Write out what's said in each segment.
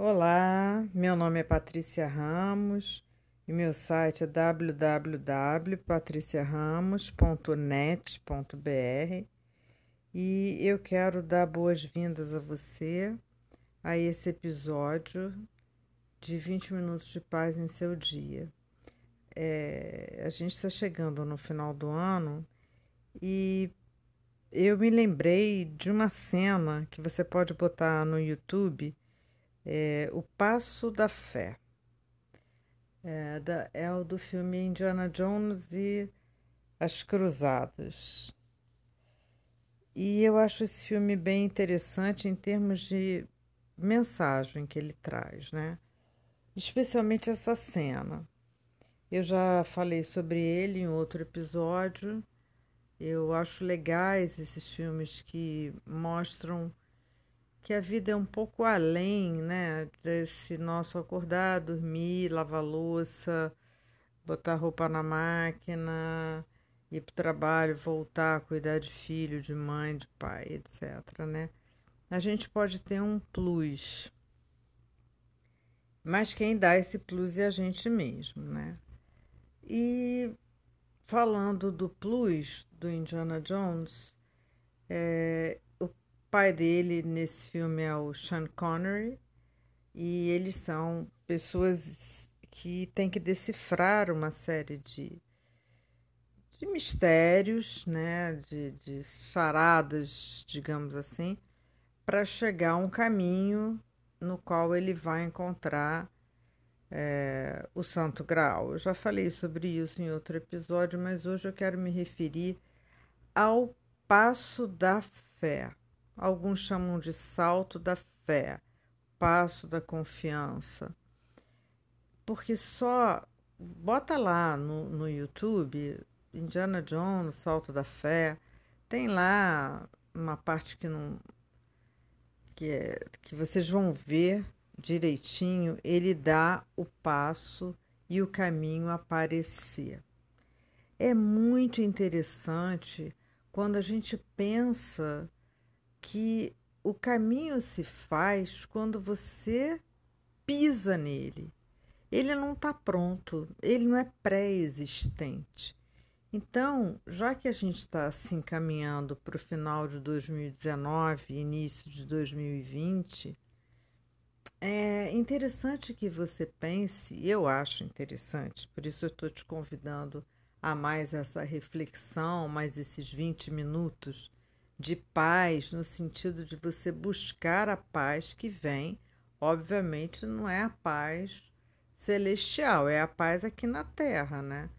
Olá, meu nome é Patrícia Ramos e meu site é www.patriciaramos.net.br e eu quero dar boas-vindas a você a esse episódio de 20 minutos de paz em seu dia. É, a gente está chegando no final do ano e eu me lembrei de uma cena que você pode botar no YouTube, é, O Passo da Fé. É, da, é o do filme Indiana Jones e As Cruzadas. E eu acho esse filme bem interessante em termos de mensagem que ele traz, né? Especialmente essa cena. Eu já falei sobre ele em outro episódio. Eu acho legais esses filmes que mostram que a vida é um pouco além, né, desse nosso acordar, dormir, lavar louça, botar roupa na máquina, ir para o trabalho, voltar, cuidar de filho, de mãe, de pai, etc, né? A gente pode ter um plus. Mas quem dá esse plus é a gente mesmo, né? E falando do plus do Indiana Jones, é, pai dele nesse filme é o Sean Connery e eles são pessoas que têm que decifrar uma série de, de mistérios, né, de, de charadas, digamos assim, para chegar a um caminho no qual ele vai encontrar é, o Santo Graal. Eu já falei sobre isso em outro episódio, mas hoje eu quero me referir ao passo da fé. Alguns chamam de salto da fé, passo da confiança. Porque só bota lá no, no YouTube Indiana Jones, Salto da Fé, tem lá uma parte que não que, é, que vocês vão ver direitinho, ele dá o passo e o caminho aparecer. É muito interessante quando a gente pensa que o caminho se faz quando você pisa nele. Ele não está pronto, ele não é pré-existente. Então, já que a gente está se encaminhando para o final de 2019, início de 2020, é interessante que você pense, eu acho interessante, por isso eu estou te convidando a mais essa reflexão, mais esses 20 minutos de paz, no sentido de você buscar a paz que vem, obviamente não é a paz celestial, é a paz aqui na terra, né?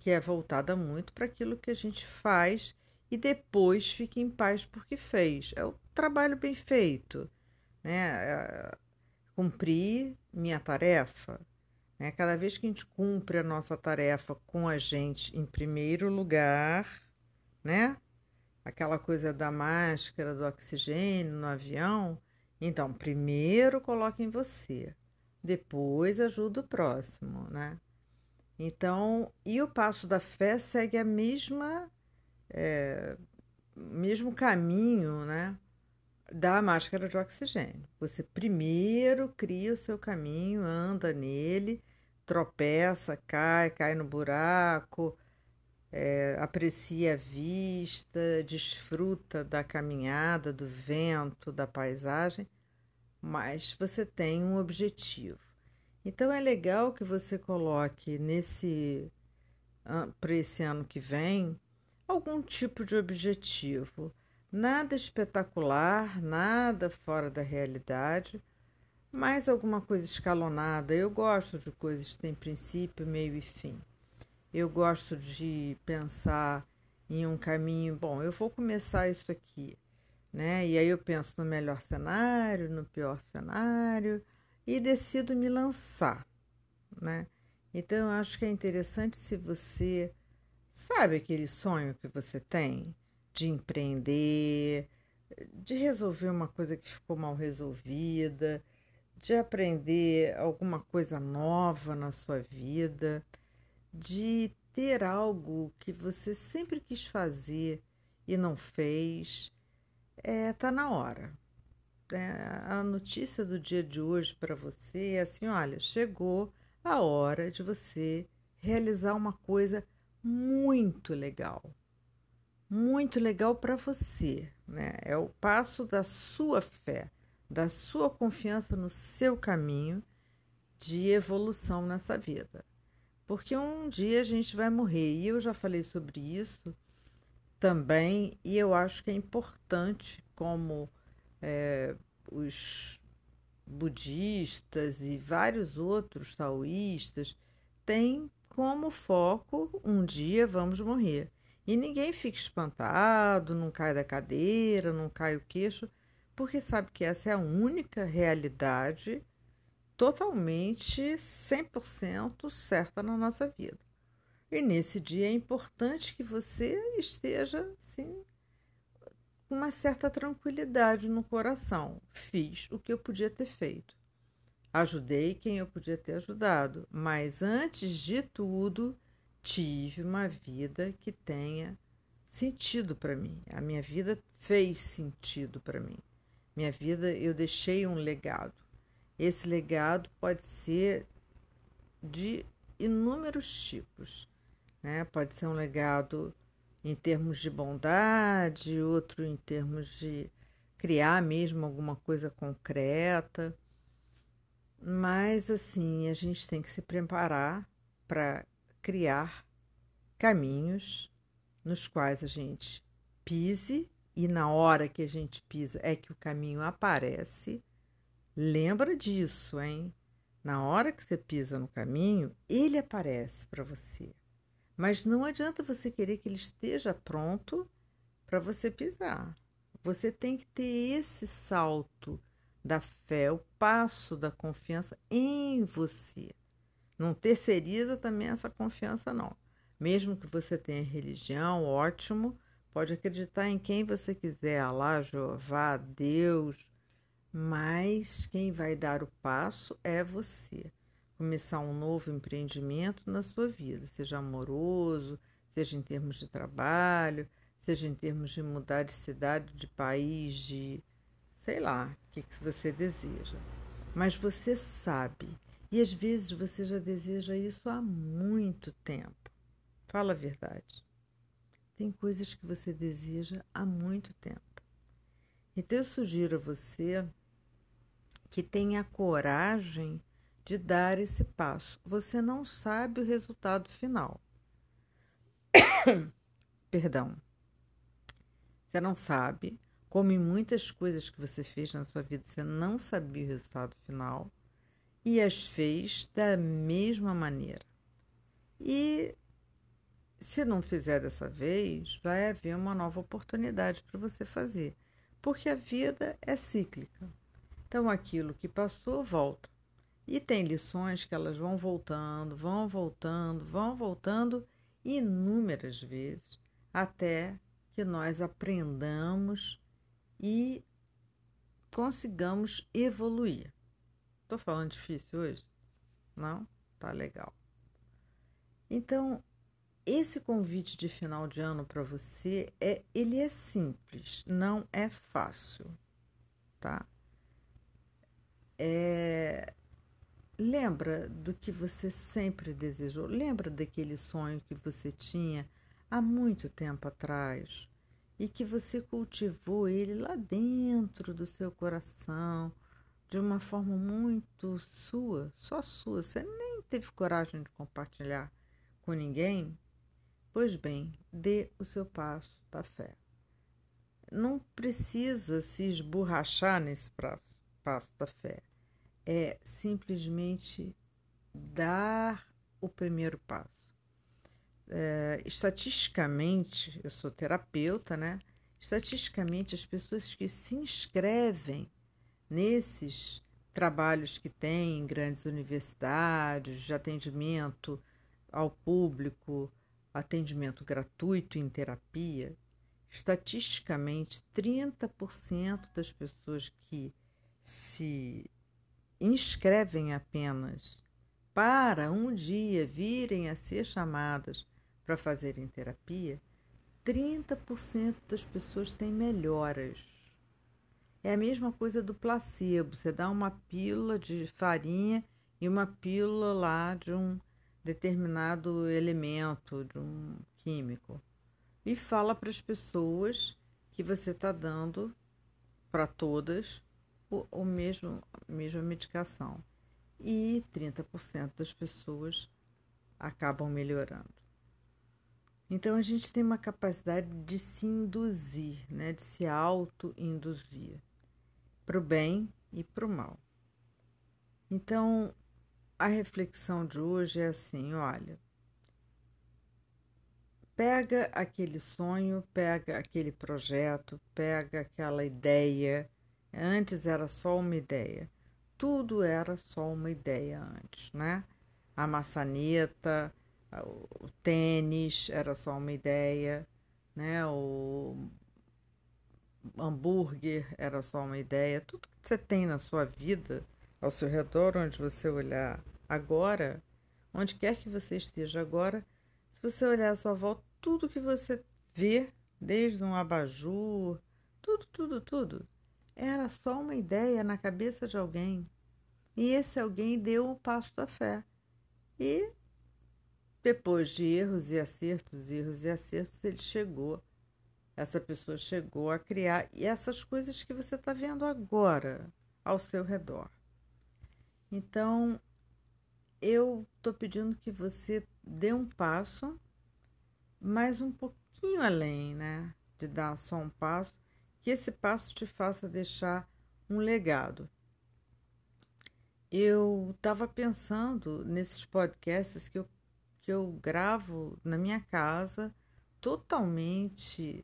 Que é voltada muito para aquilo que a gente faz e depois fica em paz porque fez. É o trabalho bem feito, né? É, cumprir minha tarefa. Né? Cada vez que a gente cumpre a nossa tarefa com a gente em primeiro lugar, né? Aquela coisa da máscara, do oxigênio no avião. Então, primeiro coloque em você, depois ajuda o próximo, né? Então, e o passo da fé segue a mesma, é, mesmo caminho, né? da máscara de oxigênio. Você primeiro cria o seu caminho, anda nele, tropeça, cai, cai no buraco, é, aprecia a vista, desfruta da caminhada, do vento, da paisagem, mas você tem um objetivo. Então é legal que você coloque nesse para esse ano que vem algum tipo de objetivo Nada espetacular, nada fora da realidade, mas alguma coisa escalonada. Eu gosto de coisas que têm princípio, meio e fim. Eu gosto de pensar em um caminho, bom, eu vou começar isso aqui, né? E aí eu penso no melhor cenário, no pior cenário e decido me lançar, né? Então eu acho que é interessante se você sabe aquele sonho que você tem, de empreender, de resolver uma coisa que ficou mal resolvida, de aprender alguma coisa nova na sua vida, de ter algo que você sempre quis fazer e não fez, é, tá na hora. é, a notícia do dia de hoje para você é assim: olha, chegou a hora de você realizar uma coisa muito legal. Muito legal para você, né? É o passo da sua fé, da sua confiança no seu caminho de evolução nessa vida. Porque um dia a gente vai morrer, e eu já falei sobre isso também, e eu acho que é importante, como é, os budistas e vários outros taoístas têm como foco um dia vamos morrer. E ninguém fica espantado, não cai da cadeira, não cai o queixo, porque sabe que essa é a única realidade totalmente 100% certa na nossa vida. E nesse dia é importante que você esteja assim, com uma certa tranquilidade no coração. Fiz o que eu podia ter feito. Ajudei quem eu podia ter ajudado, mas antes de tudo, tive uma vida que tenha sentido para mim. A minha vida fez sentido para mim. Minha vida, eu deixei um legado. Esse legado pode ser de inúmeros tipos. Né? Pode ser um legado em termos de bondade, outro em termos de criar mesmo alguma coisa concreta. Mas assim, a gente tem que se preparar para criar caminhos nos quais a gente pise e na hora que a gente pisa é que o caminho aparece Lembra disso, hein? Na hora que você pisa no caminho, ele aparece para você. Mas não adianta você querer que ele esteja pronto para você pisar. Você tem que ter esse salto da fé, o passo da confiança em você. Não terceiriza também essa confiança, não. Mesmo que você tenha religião, ótimo, pode acreditar em quem você quiser, Allah, Jeová, Deus, mas quem vai dar o passo é você. Começar um novo empreendimento na sua vida, seja amoroso, seja em termos de trabalho, seja em termos de mudar de cidade, de país, de sei lá, o que, que você deseja. Mas você sabe, e às vezes você já deseja isso há muito tempo. Fala a verdade. Tem coisas que você deseja há muito tempo. Então eu sugiro a você que tenha coragem de dar esse passo. Você não sabe o resultado final. Perdão. Você não sabe, como em muitas coisas que você fez na sua vida, você não sabia o resultado final e as fez da mesma maneira. E se não fizer dessa vez, vai haver uma nova oportunidade para você fazer, porque a vida é cíclica. Então aquilo que passou volta. E tem lições que elas vão voltando, vão voltando, vão voltando inúmeras vezes até que nós aprendamos e consigamos evoluir. Estou falando difícil hoje? Não? Tá legal. Então, esse convite de final de ano para você é ele é simples, não é fácil, tá? É, lembra do que você sempre desejou? Lembra daquele sonho que você tinha há muito tempo atrás e que você cultivou ele lá dentro do seu coração de uma forma muito sua, só sua? Você nem teve coragem de compartilhar com ninguém? Pois bem, dê o seu passo da fé. Não precisa se esborrachar nesse passo da fé. É simplesmente dar o primeiro passo. É, estatisticamente, eu sou terapeuta, né? Estatisticamente, as pessoas que se inscrevem nesses trabalhos que tem em grandes universidades de atendimento ao público, atendimento gratuito em terapia, estatisticamente 30% das pessoas que se inscrevem apenas para um dia virem a ser chamadas para fazerem terapia, 30% das pessoas têm melhoras. É a mesma coisa do placebo. Você dá uma pílula de farinha e uma pílula lá de um determinado elemento, de um químico. E fala para as pessoas que você está dando para todas o, o mesmo, a mesma medicação. E 30% das pessoas acabam melhorando. Então a gente tem uma capacidade de se induzir, né, de se auto-induzir para o bem e para o mal. Então a reflexão de hoje é assim: olha, pega aquele sonho, pega aquele projeto, pega aquela ideia. Antes era só uma ideia. Tudo era só uma ideia antes, né? A maçaneta, o tênis era só uma ideia, né? O hambúrguer era só uma ideia. Tudo que você tem na sua vida, ao seu redor, onde você olhar agora, onde quer que você esteja agora, se você olhar à sua volta, tudo que você vê, desde um abajur, tudo, tudo, tudo, era só uma ideia na cabeça de alguém. E esse alguém deu o passo da fé. E depois de erros e acertos, erros e acertos, ele chegou. Essa pessoa chegou a criar e essas coisas que você está vendo agora ao seu redor. Então, eu estou pedindo que você dê um passo, mais um pouquinho além, né? De dar só um passo, que esse passo te faça deixar um legado. Eu estava pensando nesses podcasts que eu que eu gravo na minha casa, totalmente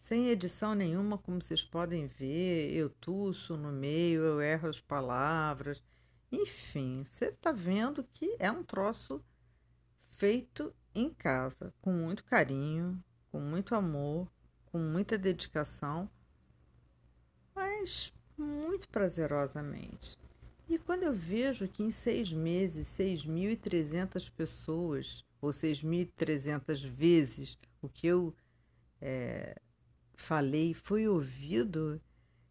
sem edição nenhuma, como vocês podem ver. Eu tuço no meio, eu erro as palavras. Enfim, você está vendo que é um troço feito em casa, com muito carinho, com muito amor, com muita dedicação, mas muito prazerosamente. E quando eu vejo que em seis meses, 6.300 pessoas, ou 6.300 vezes o que eu é, falei foi ouvido,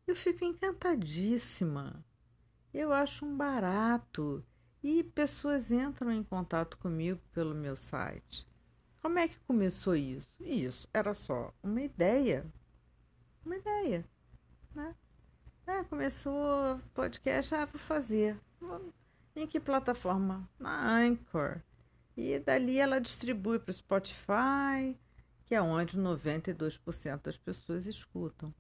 eu fico encantadíssima. Eu acho um barato. E pessoas entram em contato comigo pelo meu site. Como é que começou isso? Isso era só uma ideia. Uma ideia, né? É, começou podcast, ah, vou fazer. Em que plataforma? Na Anchor. E dali ela distribui para o Spotify, que é onde 92% das pessoas escutam.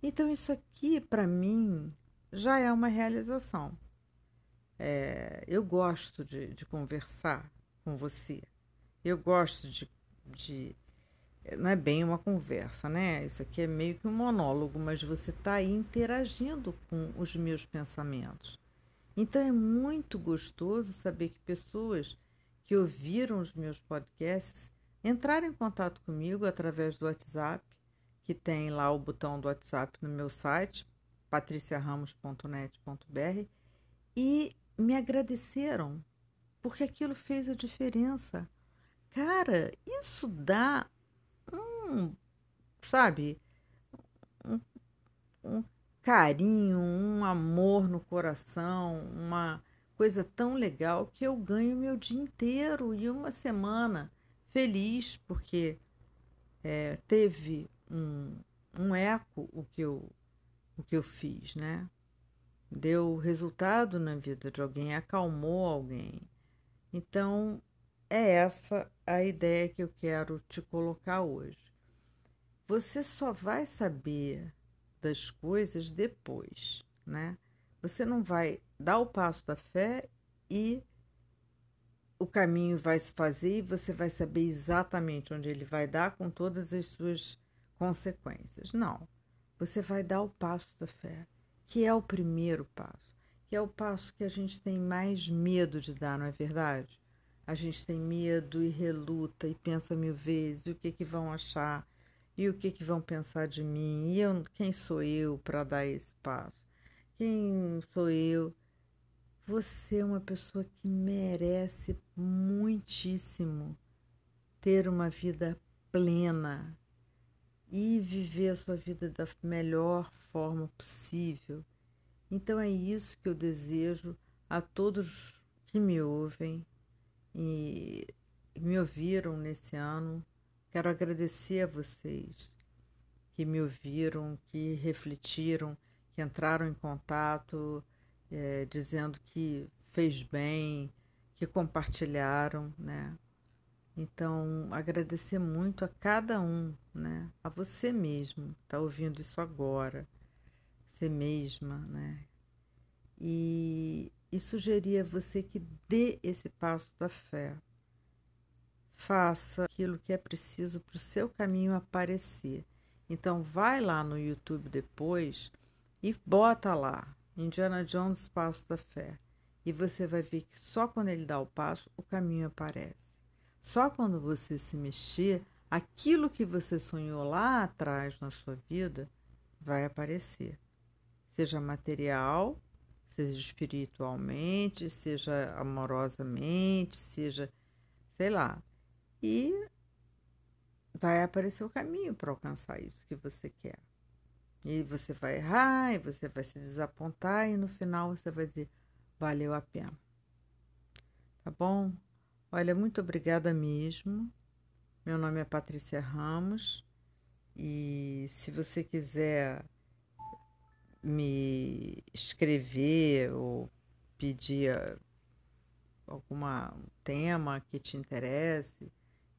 Então, isso aqui, para mim, já é uma realização. É, eu gosto de, de, conversar com você. Eu gosto de, de não é bem uma conversa, né? Isso aqui é meio que um monólogo, mas você está aí interagindo com os meus pensamentos. Então é muito gostoso saber que pessoas que ouviram os meus podcasts entraram em contato comigo através do WhatsApp, que tem lá o botão do WhatsApp no meu site, patriciaramos.net.br, e me agradeceram, porque aquilo fez a diferença. Cara, isso dá um, sabe, um, um carinho, um amor no coração, uma coisa tão legal que eu ganho meu dia inteiro e uma semana feliz porque é, teve um, um eco o que eu o que eu fiz, né? Deu resultado na vida de alguém, acalmou alguém. Então, é essa a ideia que eu quero te colocar hoje. Você só vai saber das coisas depois, né? Você não vai dar o passo da fé e o caminho vai se fazer e você vai saber exatamente onde ele vai dar com todas as suas consequências. Não. Você vai dar o passo da fé, que é o primeiro passo, que é o passo que a gente tem mais medo de dar, não é verdade? A gente tem medo e reluta e pensa mil vezes o que que vão achar e o que, que vão pensar de mim? E eu, quem sou eu para dar esse passo? Quem sou eu? Você é uma pessoa que merece muitíssimo ter uma vida plena e viver a sua vida da melhor forma possível. Então é isso que eu desejo a todos que me ouvem e me ouviram nesse ano. Quero agradecer a vocês que me ouviram, que refletiram, que entraram em contato, é, dizendo que fez bem, que compartilharam, né? Então, agradecer muito a cada um, né? A você mesmo, está ouvindo isso agora, você mesma, né? E, e sugerir a você que dê esse passo da fé. Faça aquilo que é preciso para o seu caminho aparecer. Então, vai lá no YouTube depois e bota lá Indiana Jones Passo da Fé. E você vai ver que só quando ele dá o passo, o caminho aparece. Só quando você se mexer, aquilo que você sonhou lá atrás na sua vida vai aparecer. Seja material, seja espiritualmente, seja amorosamente, seja, sei lá. E vai aparecer o caminho para alcançar isso que você quer. E você vai errar, e você vai se desapontar, e no final você vai dizer: valeu a pena. Tá bom? Olha, muito obrigada mesmo. Meu nome é Patrícia Ramos e se você quiser me escrever ou pedir algum tema que te interesse,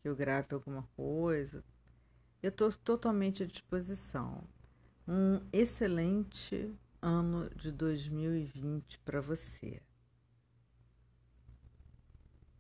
que eu grave alguma coisa, eu estou totalmente à disposição. Um excelente ano de 2020 para você.